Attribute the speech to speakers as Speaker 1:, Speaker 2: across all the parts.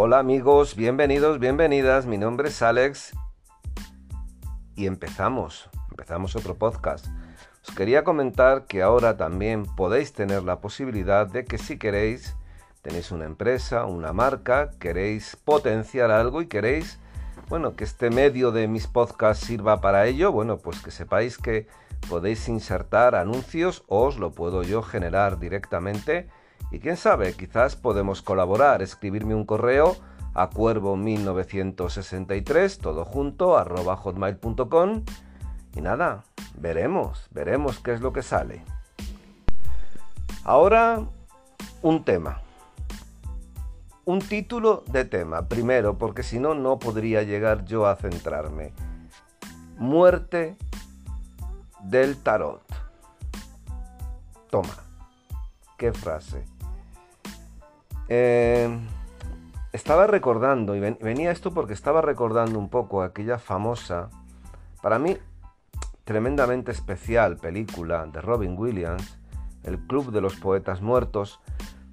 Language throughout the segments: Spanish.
Speaker 1: Hola amigos, bienvenidos, bienvenidas. Mi nombre es Alex y empezamos, empezamos otro podcast. Os quería comentar que ahora también podéis tener la posibilidad de que si queréis, tenéis una empresa, una marca, queréis potenciar algo y queréis, bueno, que este medio de mis podcasts sirva para ello, bueno, pues que sepáis que podéis insertar anuncios os lo puedo yo generar directamente y quién sabe, quizás podemos colaborar, escribirme un correo a cuervo1963, todo junto, arroba hotmail.com. Y nada, veremos, veremos qué es lo que sale. Ahora, un tema. Un título de tema, primero, porque si no, no podría llegar yo a centrarme. Muerte del tarot. Toma, qué frase. Eh, estaba recordando, y venía esto porque estaba recordando un poco aquella famosa, para mí tremendamente especial película de Robin Williams, El Club de los Poetas Muertos,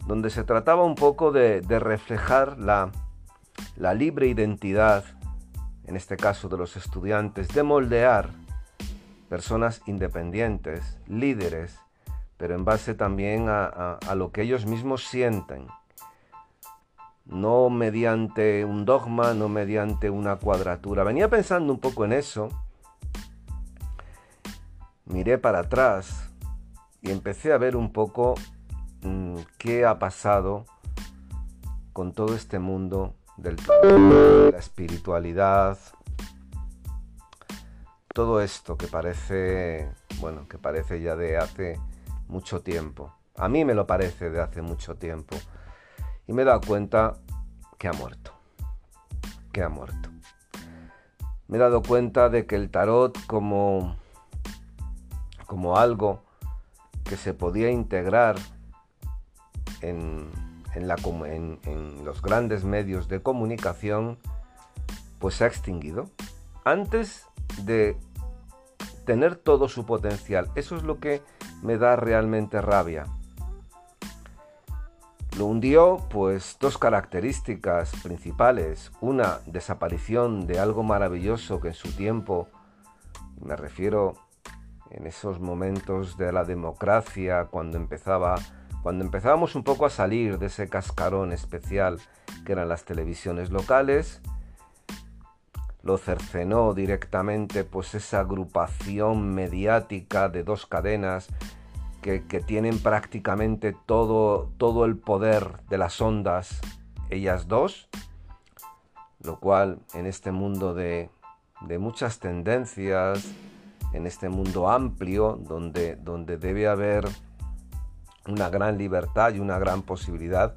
Speaker 1: donde se trataba un poco de, reflejar la libre identidad, en este caso de los estudiantes, de moldear personas independientes, líderes, pero en base también a lo que ellos mismos sienten no mediante un dogma, no mediante una cuadratura. Venía pensando un poco en eso, miré para atrás y empecé a ver un poco mm, qué ha pasado con todo este mundo del de la espiritualidad, todo esto que parece, bueno, que parece ya de hace mucho tiempo. A mí me lo parece de hace mucho tiempo y me he dado cuenta que ha muerto. Que ha muerto. Me he dado cuenta de que el tarot como, como algo que se podía integrar en, en, en los grandes medios de comunicación, pues se ha extinguido. Antes de tener todo su potencial. Eso es lo que me da realmente rabia. Lo hundió pues dos características principales. Una, desaparición de algo maravilloso que en su tiempo, me refiero en esos momentos de la democracia, cuando empezaba, cuando empezábamos un poco a salir de ese cascarón especial que eran las televisiones locales, lo cercenó directamente pues esa agrupación mediática de dos cadenas que, tienen prácticamente todo, todo el poder de las ondas, ellas dos, lo cual en este mundo de, muchas tendencias, en este mundo amplio, donde, donde debe haber una gran libertad y una gran posibilidad,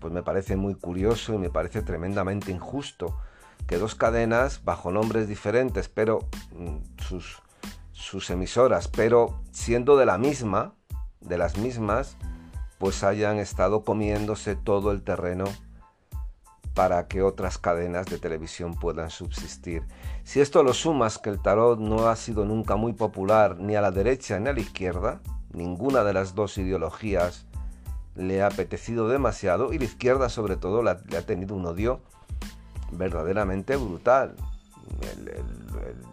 Speaker 1: pues me parece muy curioso y me parece tremendamente injusto que dos cadenas bajo nombres diferentes, pero mm, sus, sus emisoras, pero siendo de la misma, de las mismas pues hayan estado comiéndose todo el terreno para que otras cadenas de televisión puedan subsistir. Si esto lo sumas que el tarot no ha sido nunca muy popular ni a la derecha ni a la izquierda, ninguna de las dos ideologías le ha apetecido demasiado y la izquierda sobre todo le ha tenido un odio verdaderamente brutal.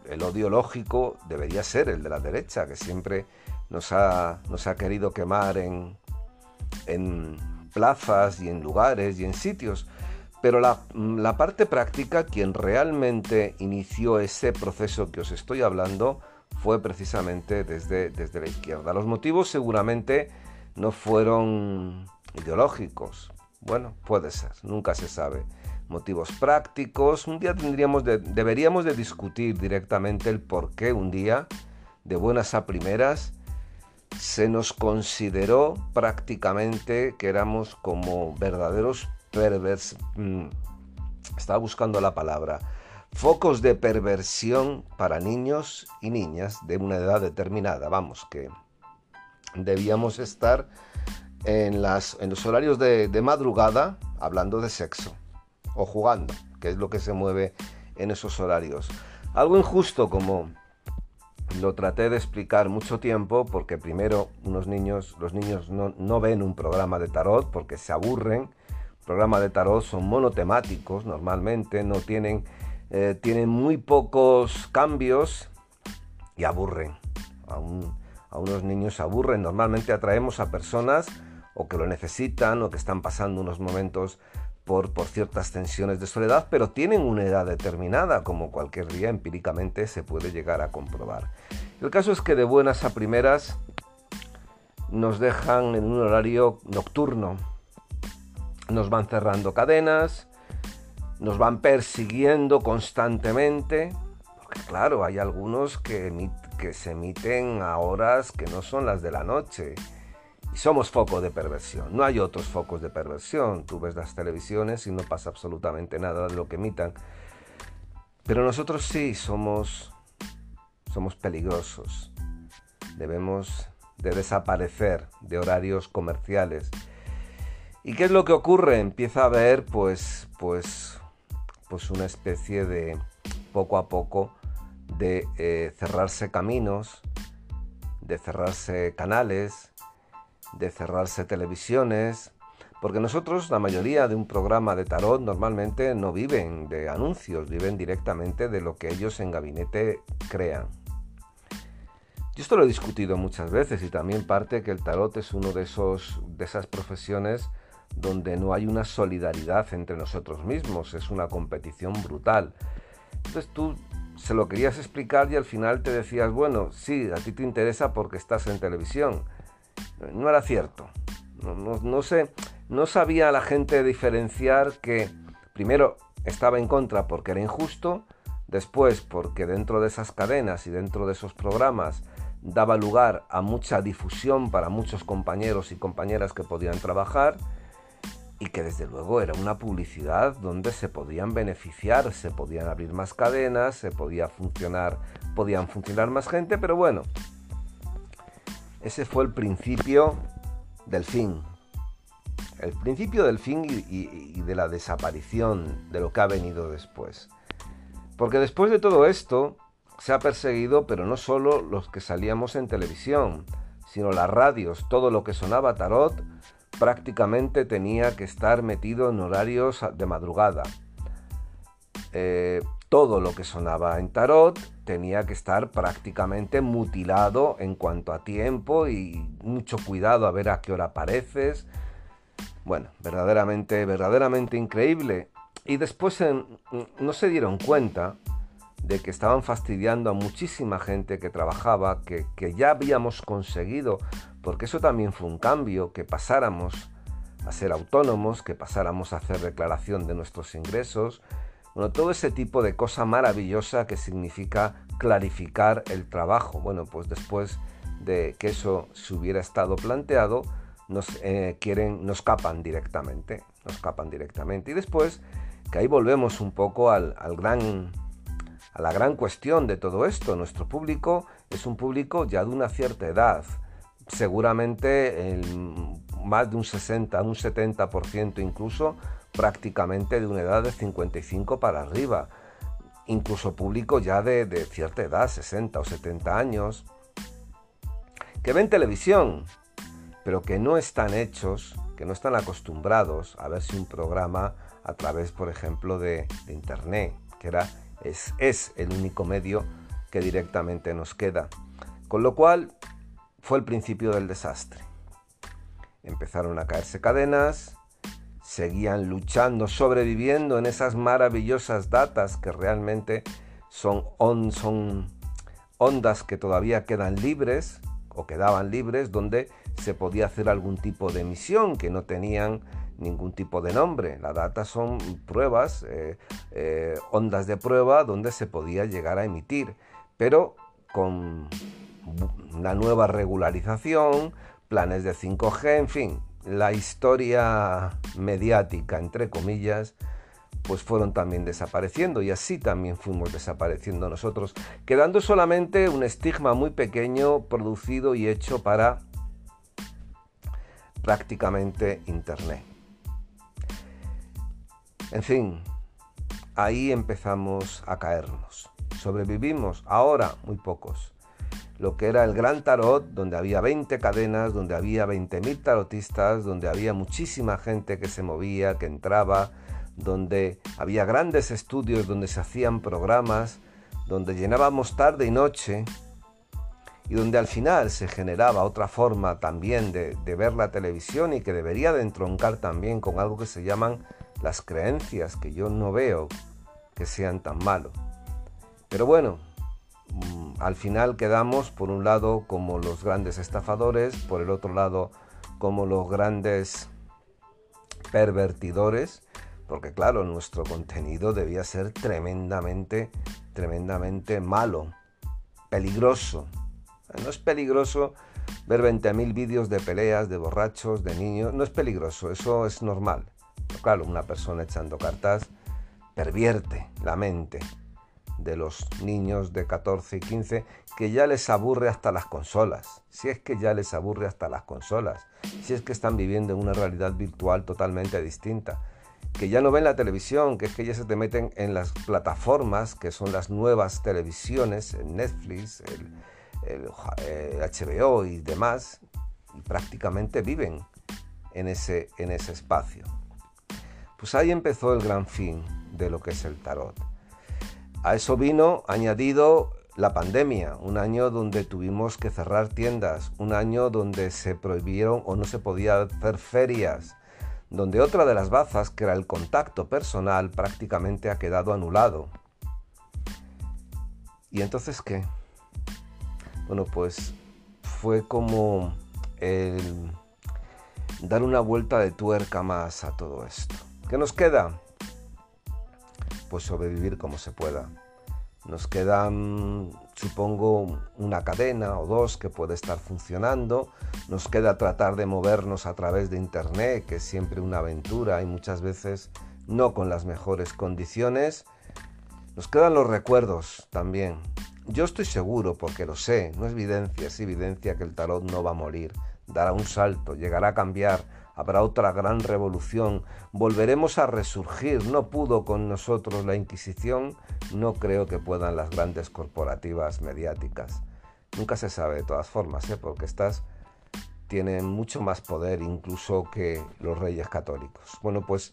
Speaker 1: el odio lógico debería ser el de la derecha, que siempre nos ha, nos ha querido quemar en, en plazas y en lugares y en sitios. Pero la, la, parte práctica, quien realmente inició ese proceso que os estoy hablando, fue precisamente desde, desde la izquierda. Los motivos seguramente no fueron ideológicos. Bueno, puede ser, nunca se sabe. Motivos prácticos. Un día tendríamos deberíamos de discutir directamente el por qué un día, de buenas a primeras, se nos consideró prácticamente que éramos como verdaderos pervers... Mm, estaba buscando la palabra. Focos de perversión para niños y niñas de una edad determinada. Vamos, que debíamos estar en, las, en los horarios de, de madrugada hablando de sexo o jugando, que es lo que se mueve en esos horarios. Algo injusto como lo traté de explicar mucho tiempo porque primero unos niños, los niños no, ven un programa de tarot porque se aburren, programas de tarot son monotemáticos normalmente, no tienen, eh, tienen muy pocos cambios y aburren. A, a unos niños aburren. Normalmente atraemos a personas o que lo necesitan o que están pasando unos momentos por, ciertas tensiones de soledad, pero tienen una edad determinada, como cualquier día empíricamente se puede llegar a comprobar. El caso es que de buenas a primeras nos dejan en un horario nocturno, nos van cerrando cadenas, nos van persiguiendo constantemente, porque claro, hay algunos que, que se emiten a horas que no son las de la noche. Y somos foco de perversión. No hay otros focos de perversión. Tú ves las televisiones y no pasa absolutamente nada de lo que emitan. Pero nosotros sí somos, somos peligrosos. Debemos de desaparecer de horarios comerciales ¿Y qué es lo que ocurre? Empieza a haber pues, pues, pues una especie de poco a poco de eh, cerrarse caminos, de cerrarse canales, de cerrarse televisiones, porque nosotros, la mayoría de un programa de tarot, normalmente no viven de anuncios, viven directamente de lo que ellos en gabinete crean. Yo esto lo he discutido muchas veces y también parte que el tarot es uno de, esos, de esas profesiones donde no hay una solidaridad entre nosotros mismos, es una competición brutal. Entonces tú se lo querías explicar y al final te decías, bueno, sí, a ti te interesa porque estás en televisión. No era cierto. No, sé, no sabía la gente diferenciar que primero estaba en contra porque era injusto, después porque dentro de esas cadenas y dentro de esos programas daba lugar a mucha difusión para muchos compañeros y compañeras que podían trabajar, y que desde luego era una publicidad donde se podían beneficiar, se podían abrir más cadenas, se podía funcionar, podían funcionar más gente, pero bueno, ese fue el principio del fin. El principio del fin y, de la desaparición de lo que ha venido después. Porque después de todo esto se ha perseguido, pero no solo los que salíamos en televisión, sino las radios, todo lo que sonaba tarot, prácticamente tenía que estar metido en horarios de madrugada. Eh, todo lo que sonaba en tarot tenía que estar prácticamente mutilado en cuanto a tiempo y mucho cuidado a ver a qué hora apareces. Bueno, verdaderamente, verdaderamente increíble. Y después no se dieron cuenta de que estaban fastidiando a muchísima gente que trabajaba, que, que ya habíamos conseguido porque eso también fue un cambio, que pasáramos a ser autónomos, que pasáramos a hacer declaración de nuestros ingresos, bueno, todo ese tipo de cosa maravillosa que significa clarificar el trabajo. Bueno, pues después de que eso se hubiera estado planteado, nos eh, quieren, nos capan directamente, nos capan directamente. Y después, que ahí volvemos un poco al, al gran, a la gran cuestión de todo esto. Nuestro público es un público ya de una cierta edad seguramente más de un 60, un 70% incluso, prácticamente de una edad de 55 para arriba. Incluso público ya de, cierta edad, 60 o 70 años, que ven televisión, pero que no están hechos, que no están acostumbrados a verse un programa a través, por ejemplo, de, Internet, que era, es el único medio que directamente nos queda. Con lo cual, fue el principio del desastre. Empezaron a caerse cadenas, seguían luchando, sobreviviendo en esas maravillosas datas que realmente son, ondas que todavía quedan libres o quedaban libres donde se podía hacer algún tipo de emisión que no tenían ningún tipo de nombre. La data son pruebas, eh, eh, ondas de prueba donde se podía llegar a emitir, pero con una nueva regularización, planes de 5G, en fin, la historia mediática, entre comillas, pues fueron también desapareciendo y así también fuimos desapareciendo nosotros, quedando solamente un estigma muy pequeño producido y hecho para prácticamente Internet. En fin, ahí empezamos a caernos. Sobrevivimos, ahora muy pocos lo que era el gran tarot, donde había 20 cadenas, donde había 20.000 tarotistas, donde había muchísima gente que se movía, que entraba, donde había grandes estudios, donde se hacían programas, donde llenábamos tarde y noche y donde al final se generaba otra forma también de, ver la televisión y que debería de entroncar también con algo que se llaman las creencias, que yo no veo que sean tan malos. Pero bueno, al final quedamos por un lado como los grandes estafadores, por el otro lado como los grandes pervertidores, porque claro, nuestro contenido debía ser tremendamente, tremendamente malo, peligroso. No es peligroso ver 20.000 vídeos de peleas, de borrachos, de niños, no es peligroso, eso es normal. Pero claro, una persona echando cartas pervierte la mente de los niños de 14 y 15 que ya les aburre hasta las consolas. Si es que ya les aburre hasta las consolas. Si es que están viviendo en una realidad virtual totalmente distinta. Que ya no ven la televisión, que es que ya se te meten en las plataformas que son las nuevas televisiones, el Netflix, el, HBO y demás. Y prácticamente viven en ese, en ese espacio. Pues ahí empezó el gran fin de lo que es el tarot. A eso vino añadido la pandemia, un año donde tuvimos que cerrar tiendas, un año donde se prohibieron o no se podía hacer ferias, donde otra de las bazas, que era el contacto personal, prácticamente ha quedado anulado. ¿Y entonces qué? Bueno, pues fue como el dar una vuelta de tuerca más a todo esto. ¿Qué nos queda? Pues sobrevivir como se pueda. Nos quedan, supongo, una cadena o dos que puede estar funcionando. Nos queda tratar de movernos a través de Internet, que es siempre una aventura y muchas veces no con las mejores condiciones. Nos quedan los recuerdos también. Yo estoy seguro, porque lo sé, no es evidencia, es evidencia que el tarot no va a morir, dará un salto, llegará a cambiar, habrá otra gran revolución, volveremos a resurgir. No pudo con nosotros la Inquisición, no creo que puedan las grandes corporativas mediáticas. Nunca se sabe de todas formas, ¿eh? porque estas tienen mucho más poder incluso que los reyes católicos. Bueno, pues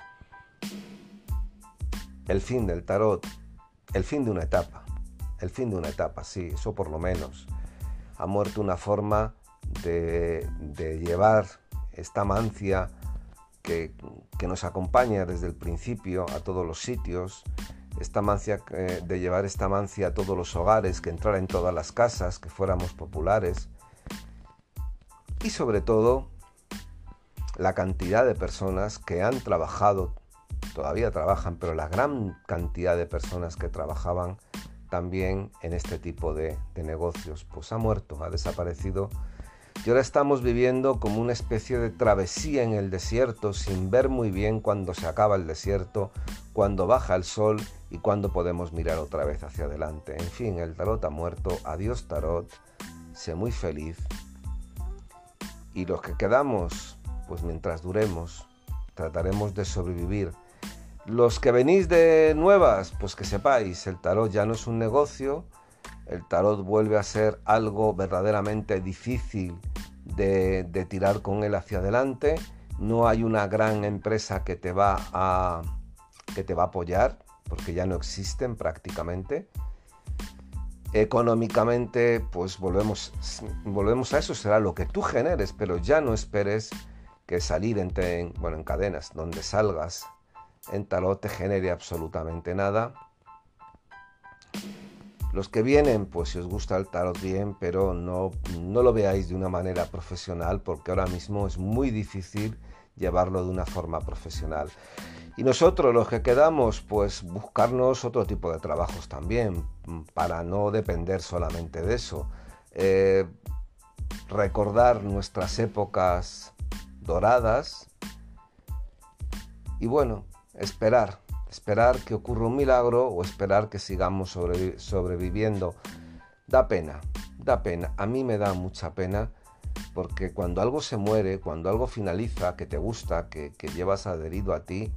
Speaker 1: el fin del tarot, el fin de una etapa, el fin de una etapa, sí, eso por lo menos. Ha muerto una forma de, de llevar esta mancia que, nos acompaña desde el principio a todos los sitios, esta mancia eh, de llevar esta mancia a todos los hogares, que entrara en todas las casas, que fuéramos populares y sobre todo la cantidad de personas que han trabajado, todavía trabajan, pero la gran cantidad de personas que trabajaban también en este tipo de negocios, pues ha muerto, ha desaparecido y ahora estamos viviendo como una especie de travesía en el desierto sin ver muy bien cuándo se acaba el desierto, cuándo baja el sol y cuándo podemos mirar otra vez hacia adelante. En fin, el tarot ha muerto. Adiós tarot. Sé muy feliz. Y los que quedamos, pues mientras duremos, trataremos de sobrevivir. Los que venís de nuevas, pues que sepáis, el tarot ya no es un negocio, el tarot vuelve a ser algo verdaderamente difícil de, tirar con él hacia adelante. No hay una gran empresa que te va a, que te va a apoyar, porque ya no existen prácticamente. Económicamente, pues volvemos, volvemos a eso, será lo que tú generes, pero ya no esperes que salir en, bueno, en cadenas, donde salgas en tarot te genere absolutamente nada. Los que vienen, pues si os gusta el tarot bien, pero no, no lo veáis de una manera profesional porque ahora mismo es muy difícil llevarlo de una forma profesional. Y nosotros los que quedamos, pues buscarnos otro tipo de trabajos también, para no depender solamente de eso. Eh, recordar nuestras épocas doradas y bueno, esperar, esperar que ocurra un milagro o esperar que sigamos sobreviviendo. Da pena, da pena. A mí me da mucha pena porque cuando algo se muere, cuando algo finaliza, que te gusta, que, llevas adherido a ti,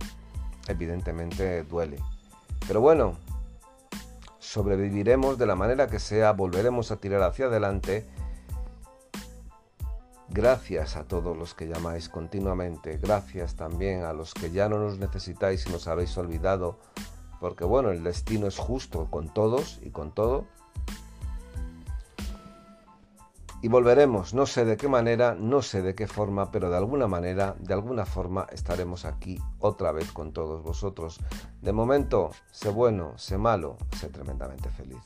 Speaker 1: evidentemente duele. Pero bueno, sobreviviremos de la manera que sea, volveremos a tirar hacia adelante. Gracias a todos los que llamáis continuamente, gracias también a los que ya no nos necesitáis y nos habéis olvidado, porque bueno, el destino es justo con todos y con todo. Y volveremos, no sé de qué manera, no sé de qué forma, pero de alguna manera, de alguna forma estaremos aquí otra vez con todos vosotros. De momento, sé bueno, sé malo, sé tremendamente feliz.